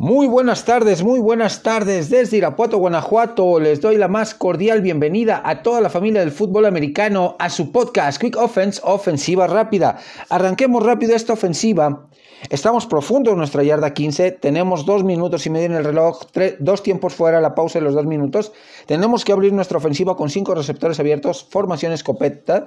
Muy buenas tardes, muy buenas tardes desde Irapuato, Guanajuato. Les doy la más cordial bienvenida a toda la familia del fútbol americano a su podcast Quick Offense, ofensiva rápida. Arranquemos rápido esta ofensiva. Estamos profundo en nuestra yarda 15, tenemos dos minutos y medio en el reloj, dos tiempos fuera, la pausa de los dos minutos. Tenemos que abrir nuestra ofensiva con cinco receptores abiertos, formación escopeta.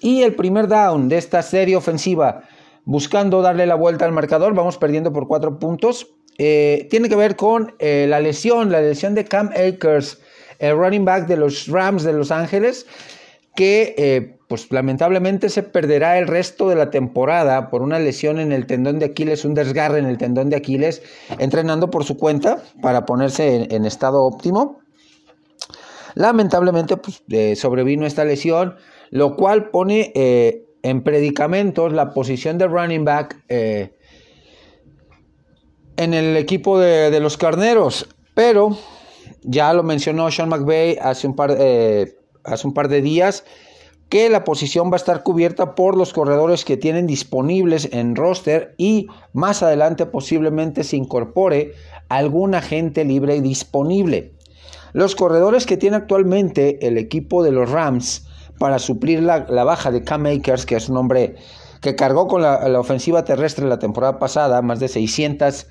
Y el primer down de esta serie ofensiva, buscando darle la vuelta al marcador, vamos perdiendo por cuatro puntos. Eh, tiene que ver con eh, la lesión, la lesión de Cam Akers, el running back de los Rams de Los Ángeles, que eh, pues lamentablemente se perderá el resto de la temporada por una lesión en el tendón de Aquiles, un desgarre en el tendón de Aquiles, entrenando por su cuenta para ponerse en, estado óptimo. Lamentablemente pues, sobrevino esta lesión, lo cual pone en predicamentos la posición de running back en el equipo de, los carneros, pero ya lo mencionó Sean McVay hace un, par, eh, hace un par de días que la posición va a estar cubierta por los corredores que tienen disponibles en roster y más adelante posiblemente se incorpore algún agente libre disponible. Los corredores que tiene actualmente el equipo de los Rams para suplir la, baja de Cam Akers, que es un hombre que cargó con la, la ofensiva terrestre la temporada pasada, más de 600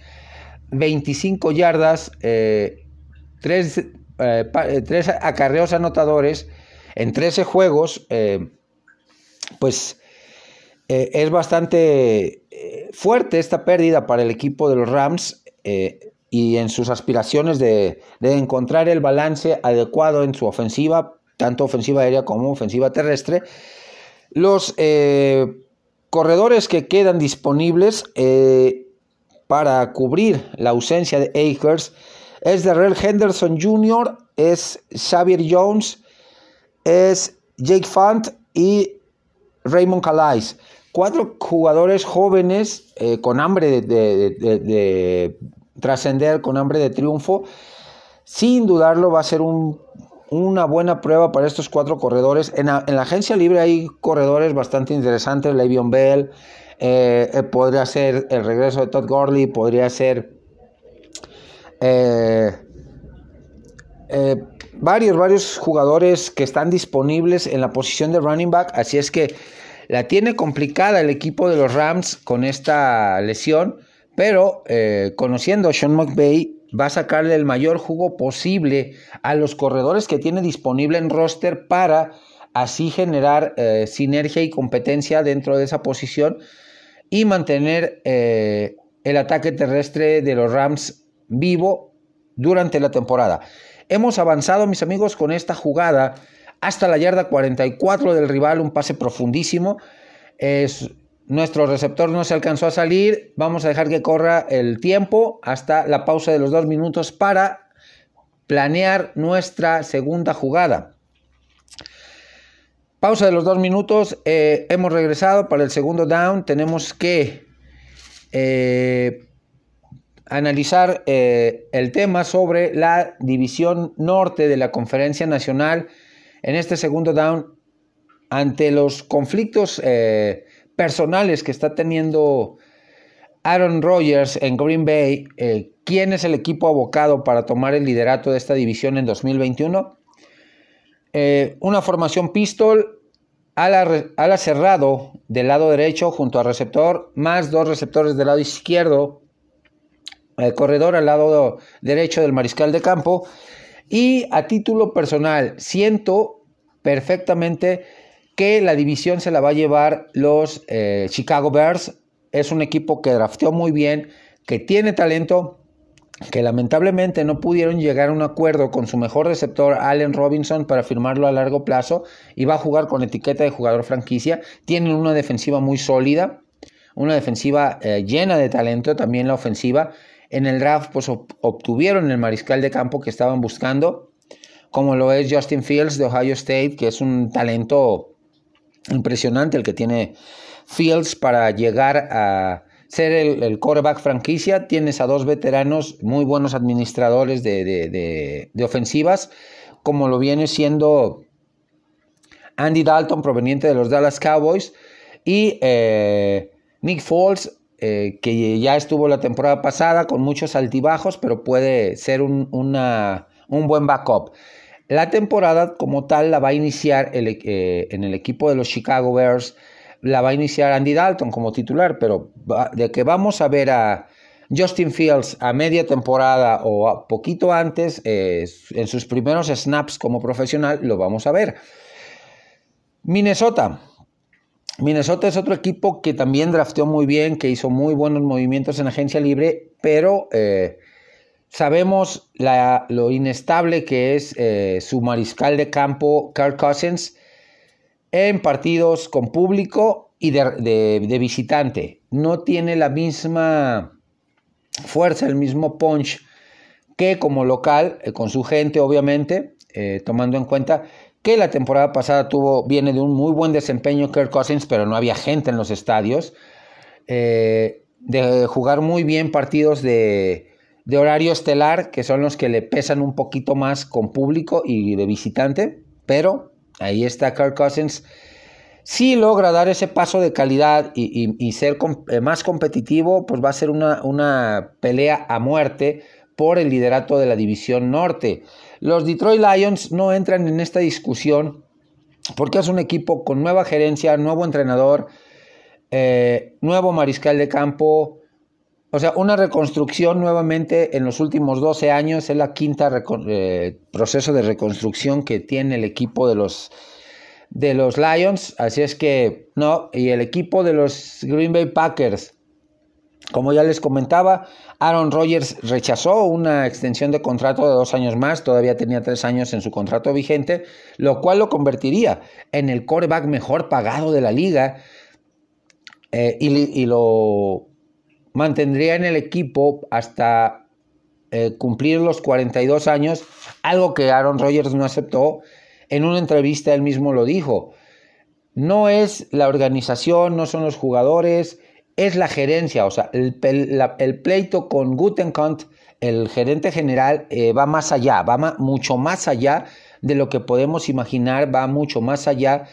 25 yardas, 3 eh, eh, eh, acarreos anotadores en 13 juegos, pues es bastante fuerte esta pérdida para el equipo de los Rams y en sus aspiraciones de, de, encontrar el balance adecuado en su ofensiva, tanto ofensiva aérea como ofensiva terrestre. Los corredores que quedan disponibles para cubrir la ausencia de Akers es Darrell Henderson Jr., es Xavier Jones, es Jake Fant y Raymond Calais. Cuatro jugadores jóvenes eh, con hambre de, trascender, con hambre de triunfo. Sin dudarlo, va a ser una buena prueba para estos cuatro corredores. En la, en la, agencia libre hay corredores bastante interesantes, Le'Veon Bell, eh, eh, podría ser el regreso de Todd Gurley, podría ser eh, varios, varios jugadores que están disponibles en la posición de running back. Así es que la tiene complicada el equipo de los Rams con esta lesión, pero conociendo a Sean McVay, va a sacarle el mayor jugo posible a los corredores que tiene disponible en roster para así generar sinergia y competencia dentro de esa posición y mantener eh, el ataque terrestre de los Rams vivo durante la temporada. Hemos avanzado, mis amigos, con esta jugada hasta la yarda 44 del rival, un pase profundísimo. Es, nuestro receptor no se alcanzó a salir. Vamos a dejar que corra el tiempo hasta la pausa de los dos minutos para planear nuestra segunda jugada. Pausa de los dos minutos. Eh, hemos regresado para el segundo down. Tenemos que eh, analizar eh, el tema sobre la división norte de la conferencia nacional en este segundo down ante los conflictos personales que está teniendo Aaron Rodgers en Green Bay. ¿Quién es el equipo abocado para tomar el liderato de esta división en 2021? Eh, una formación pistol, ala, cerrado del lado derecho junto al receptor, más dos receptores del lado izquierdo, el corredor al lado derecho del mariscal de campo. Y a título personal, siento perfectamente que la división se la va a llevar los eh, Chicago Bears. Es un equipo que drafteó muy bien, que tiene talento, que lamentablemente no pudieron llegar a un acuerdo con su mejor receptor, Allen Robinson, para firmarlo a largo plazo y va a jugar con etiqueta de jugador franquicia. Tienen una defensiva muy sólida, una defensiva eh, llena de talento, también la ofensiva. En el draft pues, obtuvieron el mariscal de campo que estaban buscando, como lo es Justin Fields de Ohio State, que es un talento impresionante el que tiene Fields para llegar a ser el, el quarterback franquicia. Tienes a dos veteranos muy buenos administradores de, ofensivas, como lo viene siendo Andy Dalton, proveniente de los Dallas Cowboys, y eh, Nick Foles, eh, que ya estuvo la temporada pasada con muchos altibajos, pero puede ser un, un buen backup. La temporada como tal la va a iniciar eh, en el equipo de los Chicago Bears, la va a iniciar Andy Dalton como titular, pero de que vamos a ver a Justin Fields a media temporada o a poquito antes, eh, en sus primeros snaps como profesional, lo vamos a ver. Minnesota. Minnesota es otro equipo que también drafteó muy bien, que hizo muy buenos movimientos en agencia libre, pero eh, sabemos lo inestable que es eh, su mariscal de campo, Kirk Cousins, en partidos con público y de visitante. No tiene la misma fuerza, el mismo punch que como local, eh, con su gente obviamente, eh, tomando en cuenta que la temporada pasada tuvo, viene de un muy buen desempeño Kirk Cousins, pero no había gente en los estadios, eh, de jugar muy bien partidos de, de horario estelar, que son los que le pesan un poquito más con público y de visitante, pero ahí está Kirk Cousins si logra dar ese paso de calidad y, ser eh, más competitivo, pues va a ser una, pelea a muerte por el liderato de la división norte. Los Detroit Lions no entran en esta discusión porque es un equipo con nueva gerencia, nuevo entrenador, eh, nuevo mariscal de campo, o sea, una reconstrucción nuevamente en los últimos 12 años, es la quinta eh, proceso de reconstrucción que tiene el equipo de los de los Lions, así es que no, y el equipo de los Green Bay Packers, como ya les comentaba, Aaron Rodgers rechazó una extensión de contrato de dos años más, todavía tenía tres años en su contrato vigente, lo cual lo convertiría en el coreback mejor pagado de la liga. Eh, y, lo mantendría en el equipo hasta eh, cumplir los 42 años, algo que Aaron Rodgers no aceptó en una entrevista él mismo lo dijo. No es la organización, no son los jugadores, es la gerencia. O sea, el, pleito con Gutenkant, el gerente general, eh, va más allá, va mucho más allá de lo que podemos imaginar, va mucho más allá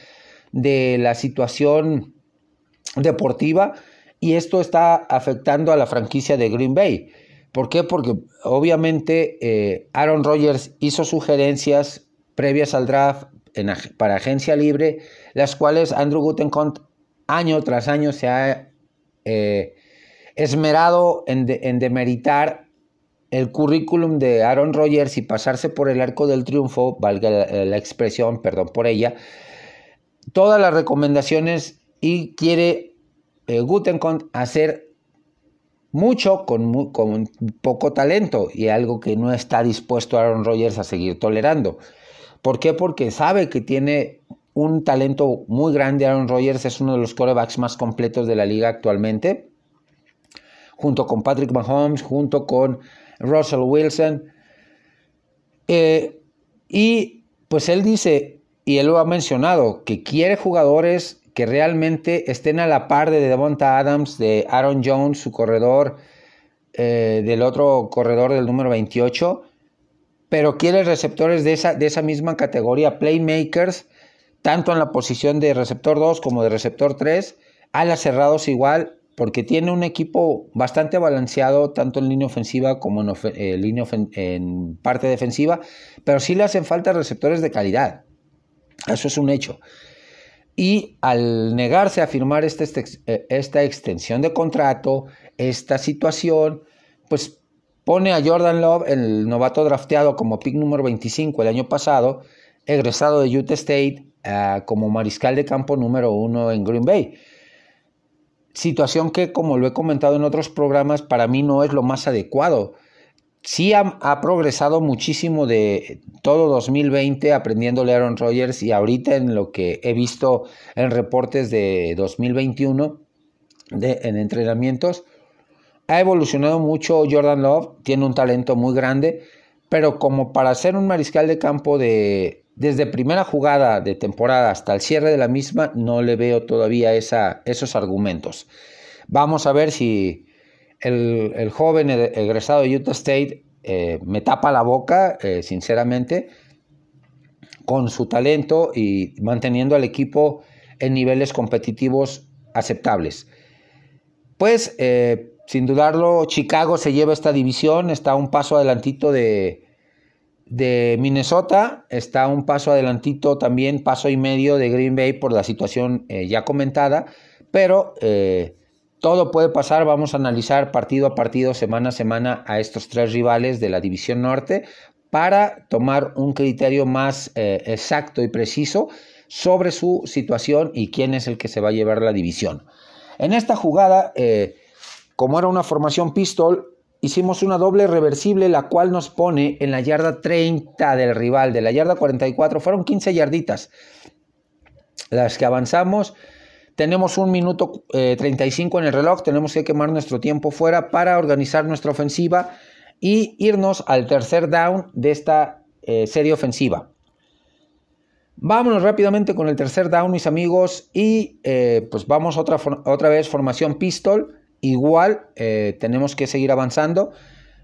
de la situación deportiva y esto está afectando a la franquicia de Green Bay. ¿Por qué? Porque obviamente eh, Aaron Rodgers hizo sugerencias previas al draft para agencia libre, las cuales Andrew Gutenkont año tras año se ha eh, esmerado en, demeritar el currículum de Aaron Rodgers y pasarse por el arco del triunfo, valga la, expresión, perdón por ella, todas las recomendaciones y quiere eh, hacer mucho con, con, poco talento y algo que no está dispuesto Aaron Rodgers a seguir tolerando. ¿Por qué? Porque sabe que tiene un talento muy grande. Aaron Rodgers es uno de los corebacks más completos de la liga actualmente, junto con Patrick Mahomes, junto con Russell Wilson. Eh, y pues él dice, y él lo ha mencionado, que quiere jugadores que realmente estén a la par de Devonta Adams, de Aaron Jones, su corredor, eh, del otro corredor del número 28 pero quiere receptores de esa, de esa misma categoría, playmakers, tanto en la posición de receptor 2 como de receptor 3, alas cerrados igual, porque tiene un equipo bastante balanceado, tanto en línea ofensiva como en, eh, línea en parte defensiva, pero sí le hacen falta receptores de calidad. Eso es un hecho. Y al negarse a firmar este, eh, esta extensión de contrato, esta situación, pues Pone a Jordan Love, el novato drafteado como pick número 25 el año pasado, egresado de Utah State, ah, como mariscal de campo número uno en Green Bay. Situación que, como lo he comentado en otros programas, para mí no es lo más adecuado. Sí ha, progresado muchísimo de todo 2020 aprendiéndole a Aaron Rodgers y ahorita en lo que he visto en reportes de 2021 de, en entrenamientos ha evolucionado mucho Jordan Love, tiene un talento muy grande, pero como para ser un mariscal de campo de desde primera jugada de temporada hasta el cierre de la misma, no le veo todavía esa, esos argumentos. Vamos a ver si el, joven egresado de Utah State eh, me tapa la boca, eh, sinceramente, con su talento y manteniendo al equipo en niveles competitivos aceptables. Pues, eh, sin dudarlo, Chicago se lleva esta división, está un paso adelantito de, de Minnesota, está un paso adelantito también, paso y medio de Green Bay por la situación ya comentada, pero todo puede pasar, vamos a analizar partido a partido, semana a semana a estos tres rivales de la División Norte para tomar un criterio más eh, exacto y preciso sobre su situación y quién es el que se va a llevar la división. En esta jugada, como era una formación pistol, hicimos una doble reversible, la cual nos pone en la yarda 30 del rival, de la yarda 44, fueron 15 yarditas las que avanzamos. Tenemos un minuto 35 eh, en el reloj, tenemos que quemar nuestro tiempo fuera para organizar nuestra ofensiva y irnos al tercer down de esta eh, serie ofensiva. Vámonos rápidamente con el tercer down, mis amigos, y eh, pues vamos otra, otra vez formación pistol igual eh, tenemos que seguir avanzando.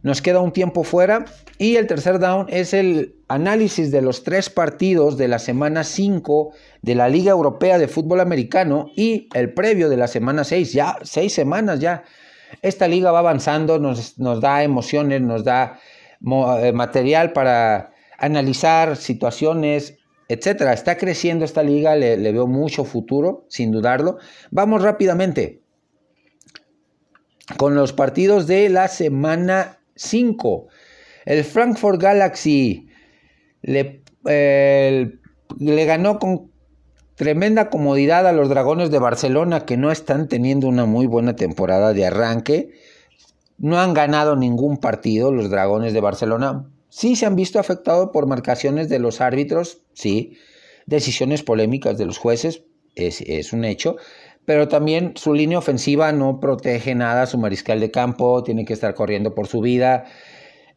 Nos queda un tiempo fuera y el tercer down es el análisis de los tres partidos de la semana 5 de la Liga Europea de Fútbol Americano y el previo de la semana 6, ya seis semanas ya. Esta liga va avanzando, nos, da emociones, nos da eh, material para analizar situaciones, etcétera. Está creciendo esta liga, le veo mucho futuro, sin dudarlo. Vamos rápidamente con los partidos de la semana 5. El Frankfurt Galaxy le, le, ganó con tremenda comodidad a los Dragones de Barcelona que no están teniendo una muy buena temporada de arranque. No han ganado ningún partido los Dragones de Barcelona. Sí se han visto afectados por marcaciones de los árbitros, sí. Decisiones polémicas de los jueces, es, es un hecho pero también su línea ofensiva no protege nada a su mariscal de campo, tiene que estar corriendo por su vida.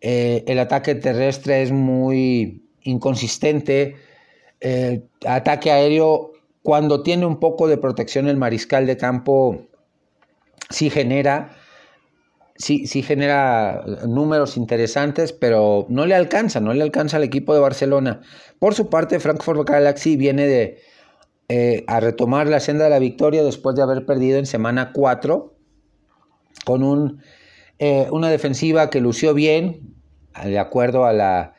Eh, el ataque terrestre es muy inconsistente. El ataque aéreo, cuando tiene un poco de protección el mariscal de campo, sí genera, sí, sí genera números interesantes, pero no le alcanza, no le alcanza al equipo de Barcelona. Por su parte, Frankfurt Galaxy viene de eh, a retomar la senda de la victoria después de haber perdido en semana 4 con un, eh, una defensiva que lució bien, de acuerdo a la,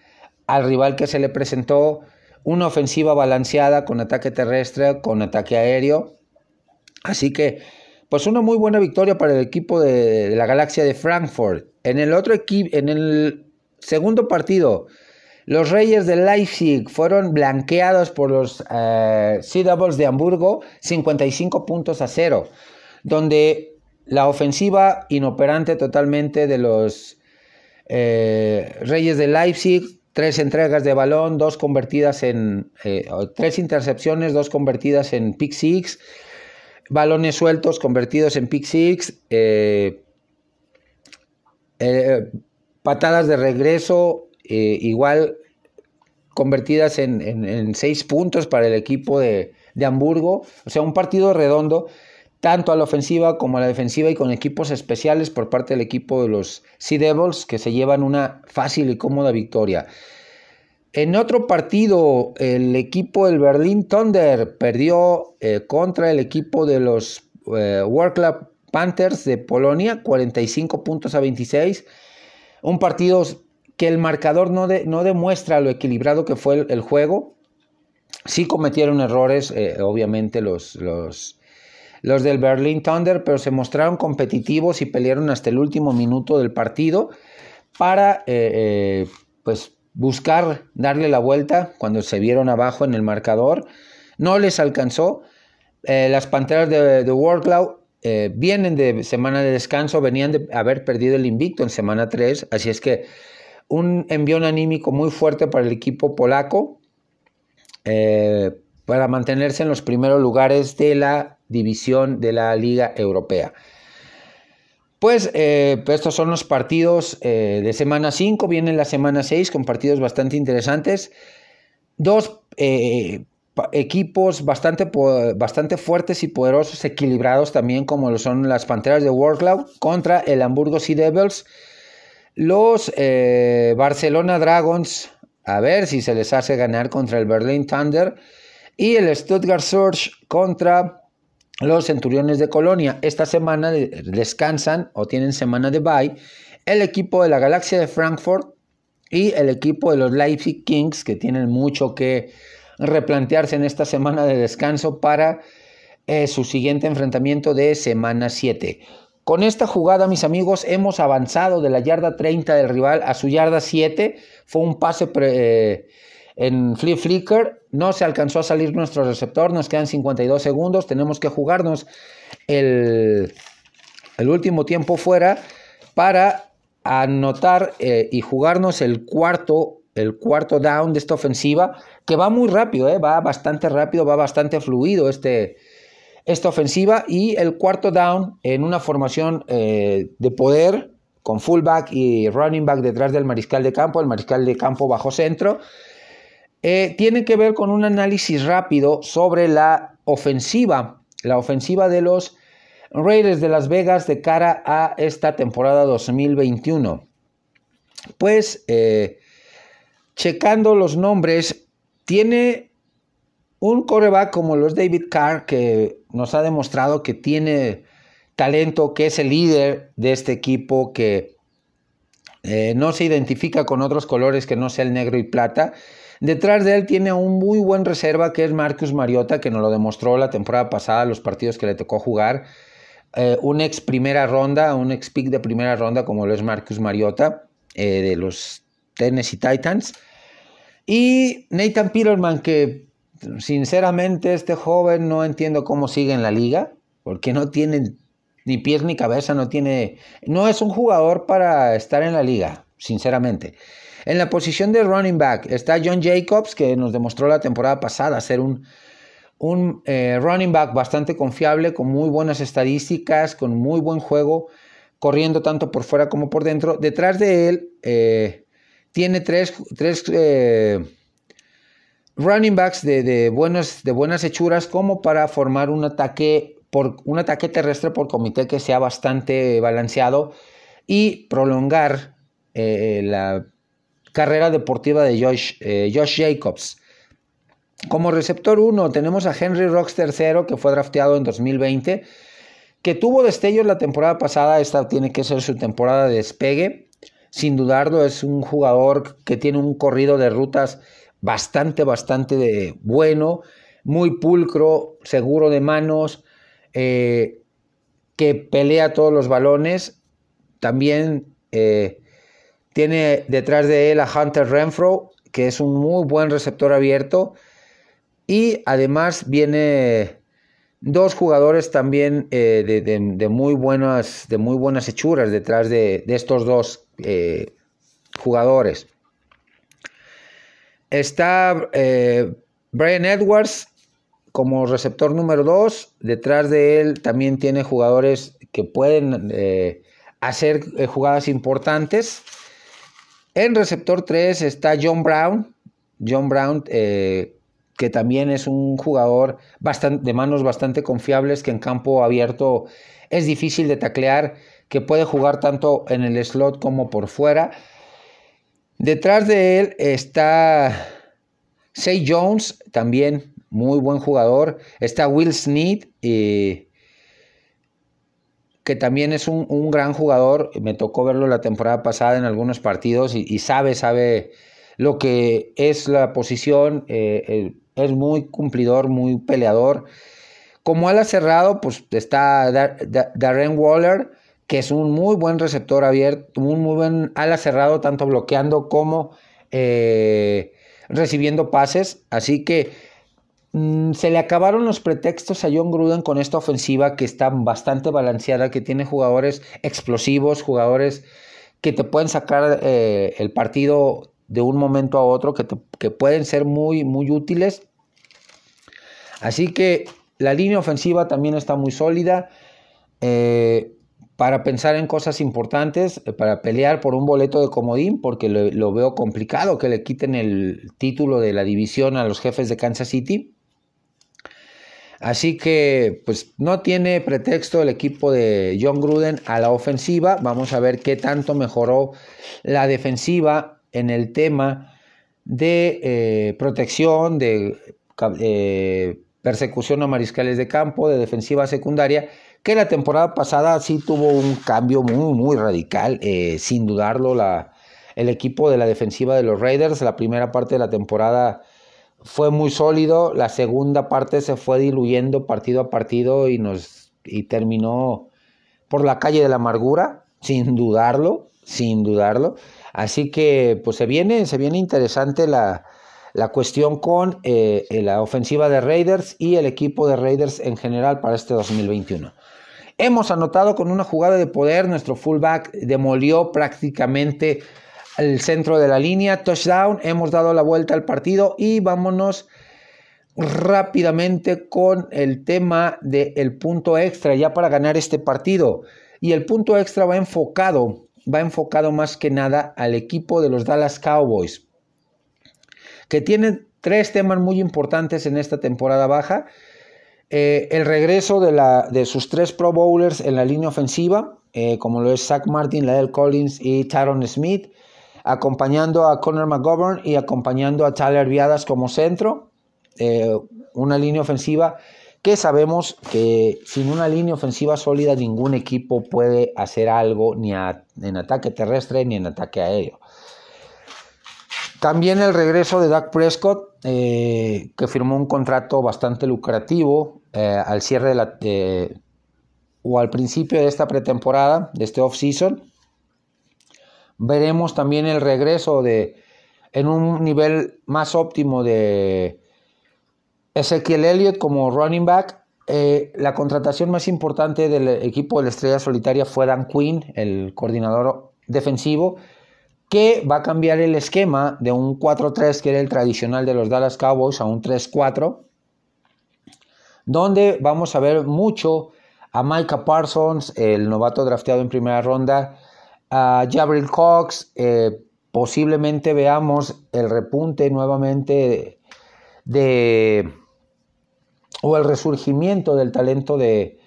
al rival que se le presentó, una ofensiva balanceada con ataque terrestre, con ataque aéreo. Así que, pues una muy buena victoria para el equipo de, de la Galaxia de Frankfurt. En el otro equipo, en el segundo partido, los Reyes de Leipzig fueron blanqueados por los eh, Sea de Hamburgo 55 puntos a cero, donde la ofensiva inoperante totalmente de los eh, Reyes de Leipzig, tres entregas de balón, dos convertidas en eh, tres intercepciones, dos convertidas en pick six, balones sueltos convertidos en pick six, patadas de regreso eh, igual convertidas en, seis puntos para el equipo de, Hamburgo. O sea, un partido redondo, tanto a la ofensiva como a la defensiva y con equipos especiales por parte del equipo de los Sea Devils, que se llevan una fácil y cómoda victoria. En otro partido, el equipo del Berlin Thunder perdió eh, contra el equipo de los eh, World Club Panthers de Polonia, 45 puntos a 26. Un partido que el marcador no, no demuestra lo equilibrado que fue el, juego. Sí cometieron errores, eh, obviamente, los, los, los del Berlin Thunder, pero se mostraron competitivos y pelearon hasta el último minuto del partido para eh, eh, pues buscar darle la vuelta cuando se vieron abajo en el marcador. No les alcanzó. las Panteras de, de Warclaw vienen de semana de descanso, venían de haber perdido el invicto en semana 3, así es que un envión anímico muy fuerte para el equipo polaco eh, para mantenerse en los primeros lugares de la división de la Liga Europea. Pues, eh, pues estos son los partidos eh, de semana 5, viene la semana 6 con partidos bastante interesantes. Dos equipos bastante, bastante fuertes y poderosos, equilibrados también como lo son las Panteras de Warclaw contra el Hamburgo Sea Devils los eh, Barcelona Dragons, a ver si se les hace ganar contra el Berlin Thunder. Y el Stuttgart Surge contra los Centuriones de Colonia. Esta semana descansan o tienen semana de bye el equipo de la Galaxia de Frankfurt y el equipo de los Leipzig Kings, que tienen mucho que replantearse en esta semana de descanso para eh, su siguiente enfrentamiento de semana 7. Con esta jugada, mis amigos, hemos avanzado de la yarda 30 del rival a su yarda 7. Fue un pase eh, en flip flicker. No se alcanzó a salir nuestro receptor. Nos quedan 52 segundos. Tenemos que jugarnos el, el último tiempo fuera para anotar eh, y jugarnos el cuarto, el cuarto down de esta ofensiva, que va muy rápido, eh, va bastante rápido, va bastante fluido este, esta ofensiva, y el cuarto down en una formación eh, de poder con fullback y running back detrás del mariscal de campo, el mariscal de campo bajo centro, tiene que ver con un análisis rápido sobre la ofensiva, la ofensiva de los Raiders de Las Vegas de cara a esta temporada 2021. Pues, eh, checando los nombres, tiene un coreback como los David Carr que nos ha demostrado que tiene talento, que es el líder de este equipo, que eh, no se identifica con otros colores que no sea el negro y plata. Detrás de él tiene un muy buen reserva que es Marcus Mariota, que nos lo demostró la temporada pasada, los partidos que le tocó jugar. Eh, un ex primera ronda, un ex pick de primera ronda como lo es Marcus Mariota eh, de los Tennessee Titans. Y Nathan Peterman, que sinceramente este joven no entiendo cómo sigue en la liga, porque no tiene ni pies ni cabeza, no tiene, no es un jugador para estar en la liga, sinceramente. En la posición de running back está John Jacobs, que nos demostró la temporada pasada ser un un eh, running back bastante confiable, con muy buenas estadísticas, con muy buen juego, corriendo tanto por fuera como por dentro. Detrás de él eh, tiene tres, eh, running backs de, de, de buenas hechuras como para formar un ataque, por, un ataque terrestre por comité que sea bastante balanceado y prolongar la carrera deportiva de Josh, Josh Jacobs. Como receptor 1 tenemos a Henry Rocks III, que fue drafteado en 2020, que tuvo destellos la temporada pasada, esta tiene que ser su temporada de despegue. Sin dudarlo, es un jugador que tiene un corrido de rutas bastante, bastante de bueno, muy pulcro, seguro de manos, eh, que pelea todos los balones. También eh, tiene detrás de él a Hunter Renfro, que es un muy buen receptor abierto y además viene dos jugadores también eh, de, muy buenas, de muy buenas hechuras detrás de, estos dos jugadores. Está eh, Brian Edwards como receptor número 2. Detrás de él también tiene jugadores que pueden hacer jugadas importantes. En receptor 3 está John Brown. John Brown que también es un jugador de manos bastante confiables, que en campo abierto es difícil de taclear, que puede jugar tanto en el slot como por fuera. Detrás de él está Say Jones, también muy buen jugador. Está Will Snead, que también es un, gran jugador. Me tocó verlo la temporada pasada en algunos partidos y, sabe, sabe lo que es la posición. Eh, es muy cumplidor, muy peleador. Como ala cerrado, pues está Darren Waller, que es un muy buen receptor abierto, un muy buen ala cerrado, tanto bloqueando como eh, recibiendo pases. Así que mm, se le acabaron los pretextos a John Gruden con esta ofensiva que está bastante balanceada, que tiene jugadores explosivos, jugadores que te pueden sacar eh, el partido de un momento a otro que, pueden ser muy, muy útiles. Así que la línea ofensiva también está muy sólida eh, para pensar en cosas importantes, eh, para pelear por un boleto de comodín, porque lo, veo complicado que le quiten el título de la división a los jefes de Kansas City. Así que pues no tiene pretexto el equipo de John Gruden a la ofensiva. Vamos a ver qué tanto mejoró la defensiva en el tema de eh, protección, de eh, persecución a mariscales de campo, de defensiva secundaria, que la temporada pasada sí tuvo un cambio muy, muy radical, eh, sin dudarlo, la, el equipo de la defensiva de los Raiders, la primera parte de la temporada fue muy sólido, la segunda parte se fue diluyendo partido a partido y nos y terminó por la calle de la amargura, sin dudarlo, sin dudarlo. Así que pues se viene, se viene interesante la, la cuestión con eh, la ofensiva de Raiders y el equipo de Raiders en general para este 2021. Hemos anotado con una jugada de poder, nuestro fullback demolió prácticamente el centro de la línea, touchdown, hemos dado la vuelta al partido y vámonos rápidamente con el tema del punto extra ya para ganar este partido. Y el punto extra va enfocado, va enfocado más que nada al equipo de los Dallas Cowboys, que tiene tres temas muy importantes en esta temporada baja eh, el regreso de, la, de, sus tres Pro Bowlers en la línea ofensiva, eh, como lo es Zach Martin, Lael Collins y Tyron Smith, acompañando a Connor McGovern y acompañando a Tyler Viadas como centro. Eh, una línea ofensiva que sabemos que sin una línea ofensiva sólida ningún equipo puede hacer algo ni en ataque terrestre ni en ataque aéreo. También el regreso de Doug Prescott, eh, que firmó un contrato bastante lucrativo eh, al cierre de la, o al principio de esta pretemporada, de este off-season. Veremos también el regreso de, en un nivel más óptimo de Ezequiel Elliott como running back. Eh, la contratación más importante del equipo de la Estrella Solitaria fue Dan Quinn, el coordinador defensivo que va a cambiar el esquema de un 4-3 que era el tradicional de los Dallas Cowboys a un 3-4, donde vamos a ver mucho a Micah Parsons, el novato drafteado en primera ronda, a Jabril Cox, eh, posiblemente veamos el repunte nuevamente de, o el resurgimiento del talento de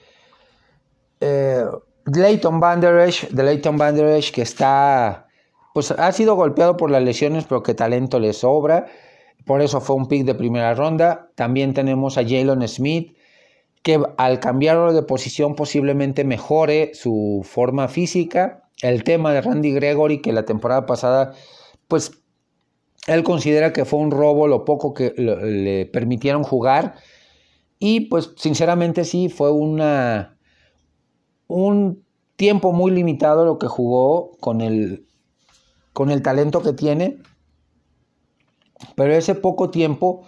eh, Leighton de Leighton Van que está pues ha sido golpeado por las lesiones, pero que talento le sobra. Por eso fue un pick de primera ronda. También tenemos a Jalen Smith, que al cambiarlo de posición posiblemente mejore su forma física. El tema de Randy Gregory, que la temporada pasada, pues él considera que fue un robo lo poco que le permitieron jugar. Y pues sinceramente sí, fue una, un tiempo muy limitado lo que jugó con el con el talento que tiene, pero ese poco tiempo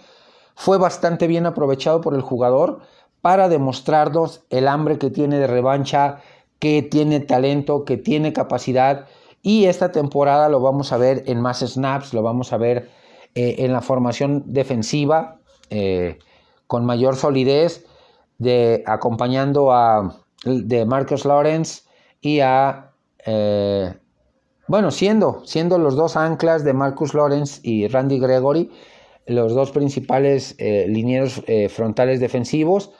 fue bastante bien aprovechado por el jugador para demostrarnos el hambre que tiene de revancha, que tiene talento, que tiene capacidad. Y esta temporada lo vamos a ver en más snaps, lo vamos a ver eh, en la formación defensiva eh, con mayor solidez, de, acompañando a de Marcus Lawrence y a eh, bueno, siendo, siendo los dos anclas de Marcus Lawrence y Randy Gregory, los dos principales eh, linieros eh, frontales defensivos.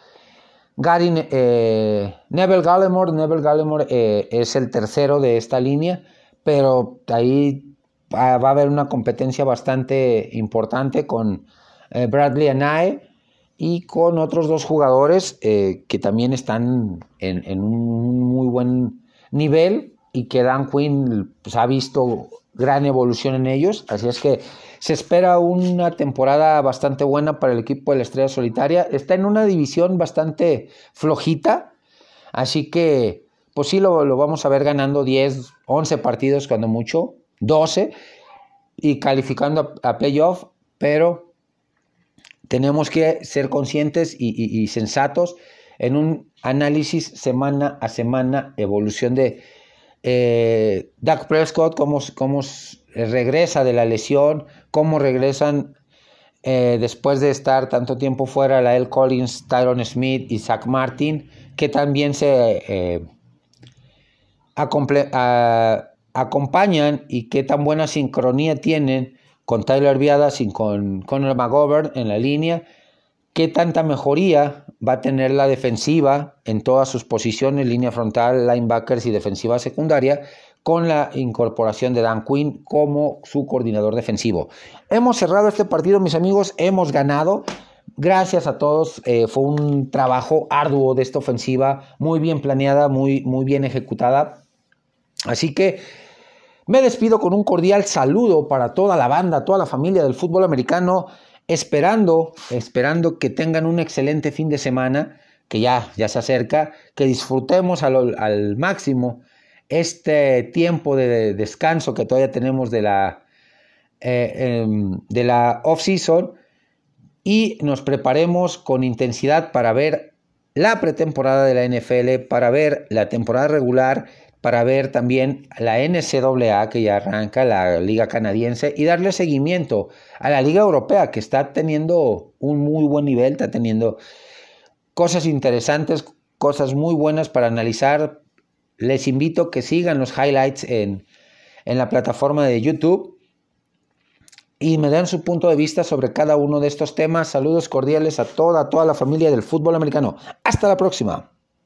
Gary, eh, Neville Gallimore, Neville Gallimore es el tercero de esta línea, pero ahí va, a haber una competencia bastante importante con Bradley Anae y con otros dos jugadores que también están en un muy buen nivel y que Dan Quinn pues, ha visto gran evolución en ellos. Así es que se espera una temporada bastante buena para el equipo de la Estrella Solitaria. Está en una división bastante flojita, así que pues sí lo, lo vamos a ver ganando 10, 11 partidos cuando mucho, 12 y calificando a, playoff, pero tenemos que ser conscientes y sensatos en un análisis semana a semana, evolución de eh, Doug Prescott, cómo, cómo, regresa de la lesión, cómo regresan eh, después de estar tanto tiempo fuera la El Collins, Tyron Smith y Zach Martin, que también se eh, acompañan y qué tan buena sincronía tienen con Tyler Viadas y con Conor McGovern en la línea qué tanta mejoría va a tener la defensiva en todas sus posiciones, línea frontal, linebackers y defensiva secundaria, con la incorporación de Dan Quinn como su coordinador defensivo. Hemos cerrado este partido, mis amigos, hemos ganado. Gracias a todos, eh, fue un trabajo arduo de esta ofensiva, muy bien planeada, muy, muy bien ejecutada. Así que me despido con un cordial saludo para toda la banda, toda la familia del fútbol americano, esperando, esperando que tengan un excelente fin de semana, que ya, ya se acerca, que disfrutemos al, máximo este tiempo de descanso que todavía tenemos de la, eh, em, de la off-season y nos preparemos con intensidad para ver la pretemporada de la NFL, para ver la temporada regular, para ver también la NCAA que ya arranca, la liga canadiense, y darle seguimiento a la liga europea que está teniendo un muy buen nivel, está teniendo cosas interesantes, cosas muy buenas para analizar. Les invito a que sigan los highlights en, en la plataforma de YouTube y me den su punto de vista sobre cada uno de estos temas. Saludos cordiales a toda, toda la familia del fútbol americano. Hasta la próxima.